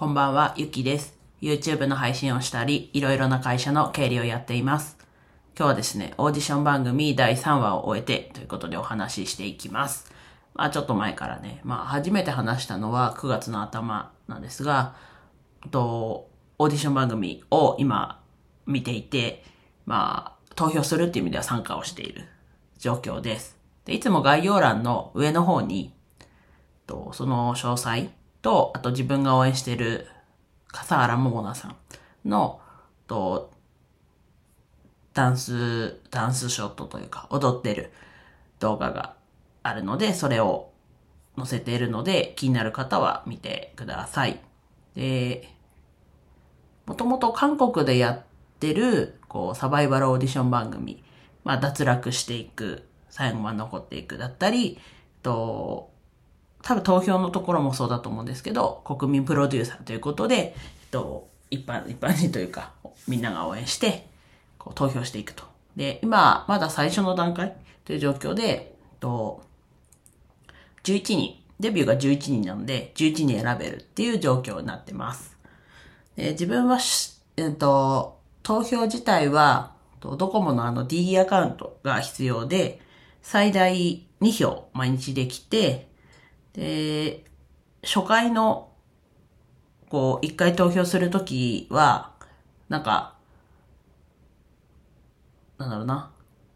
こんばんは、ゆきです。YouTube の配信をしたり、いろいろな会社の経理をやっています。今日はですね、オーディション番組第3話を終えてということでお話ししていきます。まあちょっと前からね、まあ初めて話したのは9月の頭なんですが、とオーディション番組を今見ていて、まあ投票するっていう意味では参加をしている状況です。でいつも概要欄の上の方に、とその詳細と、あと自分が応援している笠原桃奈さんの、と、ダンス、ダンスショットというか、踊ってる動画があるので、それを載せているので、気になる方は見てください。で、もともと韓国でやってる、こう、サバイバルオーディション番組、まあ、脱落していく、最後まで残っていくだったり、と、多分投票のところもそうだと思うんですけど、国民プロデューサーということで、えっと、一般、一般人というか、みんなが応援して、こう投票していくと。で、今、まだ最初の段階という状況で、えっと、11人、デビューが11人なので、11人選べるっていう状況になってます。で自分は、えっと、投票自体は、ドコモのあの D アカウントが必要で、最大2票毎日できて、で、初回の、こう、一回投票するときは、なんか、なんだろうな。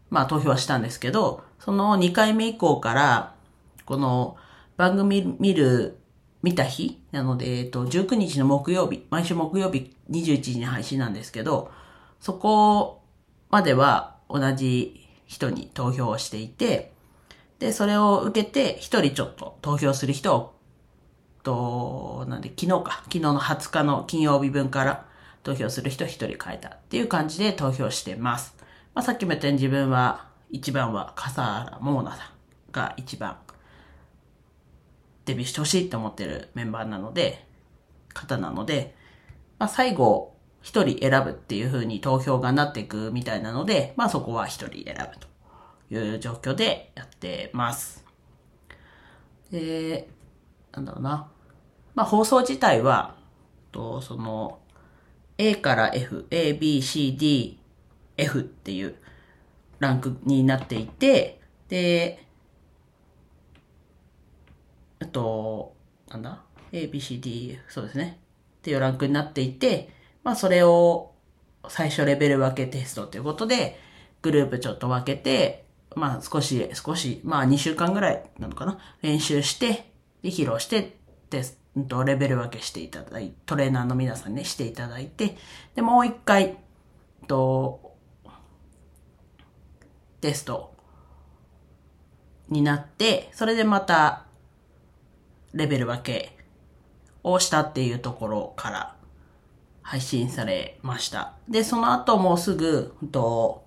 まあ投票はしたんですけど、その2回目以降から、この番組見る、見た日なので、えっと、19日の木曜日、毎週木曜日21時に配信なんですけど、そこまでは同じ人に投票をしていて、で、それを受けて、一人ちょっと投票する人を、と、なんで、昨日か、昨日の20日の金曜日分から投票する人一人変えたっていう感じで投票してます。まあ、さっきも言ったように自分は、一番は笠原桃奈さんが一番デビューしてほしいって思ってるメンバーなので、方なので、まあ、最後、一人選ぶっていう風に投票がなっていくみたいなので、まあ、そこは一人選ぶと。いう状況でやってます。で、なんだろうな。まあ放送自体は、とその、A から F、A, B, C, D, F っていうランクになっていて、で、あと、なんだ ?A, B, C, D, F、そうですね。っていうランクになっていて、まあそれを最初レベル分けテストということで、グループちょっと分けて、まあ少し、少し、まあ2週間ぐらいなのかな？練習して、で、披露して、テスト、レベル分けしていただいて、トレーナーの皆さんにしていただいて、で、もう一回、と、テストになって、それでまた、レベル分けをしたっていうところから配信されました。で、その後もうすぐ、と、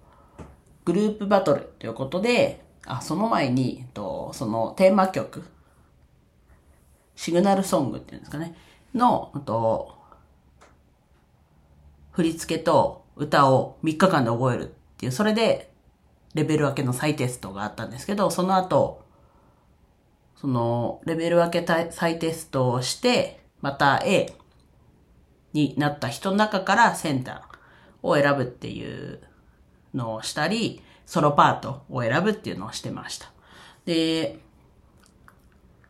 グループバトルということで、あ、その前に、とそのテーマ曲、シグナルソングっていうんですかね、の、と振り付けと歌を3日間で覚えるっていう、それで、レベル分けの再テストがあったんですけど、その後、その、レベル分け再テストをして、また A になった人の中からセンターを選ぶっていうのをしたり、ソロパートを選ぶっていうのをしてました。で、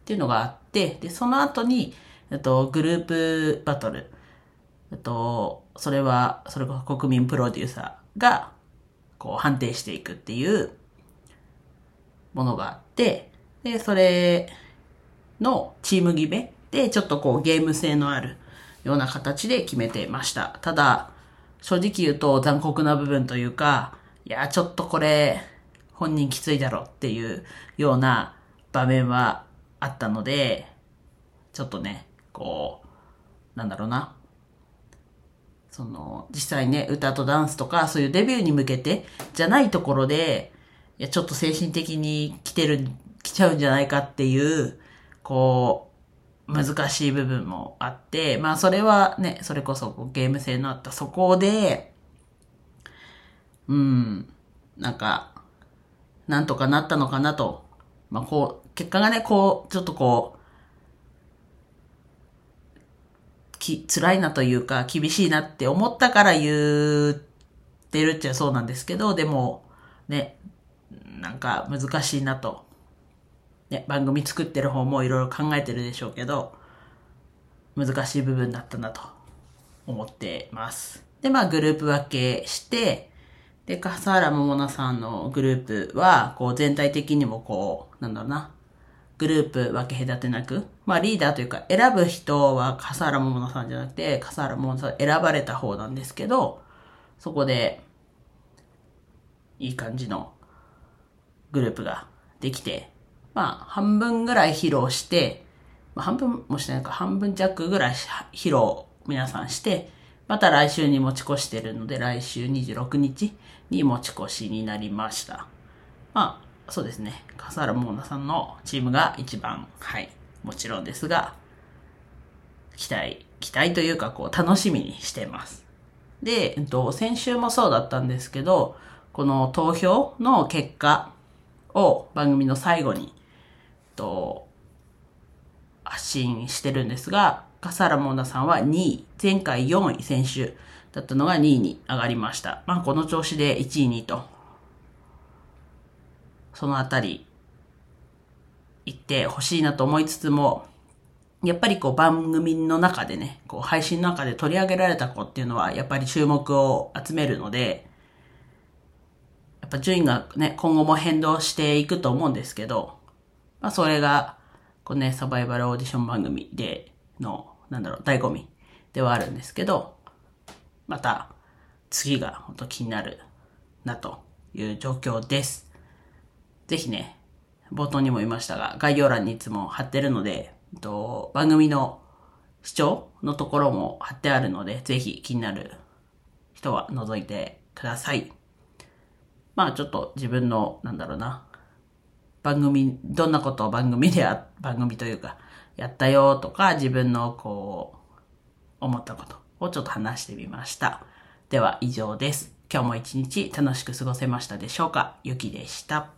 っていうのがあって、で、その後に、えっと、グループバトル、えっと、それは、それこそ国民プロデューサーが、こう、判定していくっていうものがあって、で、それのチーム決めで、ちょっとこう、ゲーム性のあるような形で決めてました。ただ、正直言うと残酷な部分というか、いや、ちょっとこれ、本人きついだろっていうような場面はあったので、ちょっとね、こう、なんだろうな。その、実際ね、歌とダンスとか、そういうデビューに向けて、じゃないところで、いや、ちょっと精神的に来てる、来ちゃうんじゃないかっていう、こう、難しい部分もあって、まあそれはね、それこそゲーム性のあったそこで、うん、なんか、なんとかなったのかなと。まあこう、結果がね、こう、ちょっとこう、き、辛いなというか、厳しいなって思ったから言ってるっちゃそうなんですけど、でも、ね、なんか難しいなと。ね、番組作ってる方もいろいろ考えてるでしょうけど、難しい部分だったなと思ってます。で、まあグループ分けして、で、笠原桃奈さんのグループは、こう全体的にもこう、なんだろうな、グループ分け隔てなく、まあリーダーというか選ぶ人は笠原桃奈さんじゃなくて、笠原桃奈さん選ばれた方なんですけど、そこで、いい感じのグループができて、まあ半分ぐらい披露して、まあ、半分もしてないか、半分弱ぐらい披露皆さんして、また来週に持ち越してるので、来週26日に持ち越しになりました。まあ、そうですね。笠原モーナさんのチームが一番、はい、もちろんですが、期待、期待というか、こう、楽しみにしてます。で、えっと、先週もそうだったんですけど、この投票の結果を番組の最後に、えっと、発信してるんですが、笠原モーナさんは2位、前回4位選手だったのが2位に上がりました。まあ、この調子で1位にと、そのあたり、行ってほしいなと思いつつも、やっぱりこう番組の中でね、こう配信の中で取り上げられた子っていうのはやっぱり注目を集めるので、やっぱ順位がね、今後も変動していくと思うんですけど、まあそれがこうね、サバイバルオーディション番組での、なんだろう、醍醐味ではあるんですけど、また次が本当気になるなという状況です。ぜひね、冒頭にも言いましたが、概要欄にいつも貼ってるので、と番組の視聴のところも貼ってあるので、ぜひ気になる人は覗いてください。まあちょっと自分の、なんだろうな、番組、どんなことを番組でや、番組というか、やったよとか、自分のこう、思ったことをちょっと話してみました。では以上です。今日も一日楽しく過ごせましたでしょうか？ゆきでした。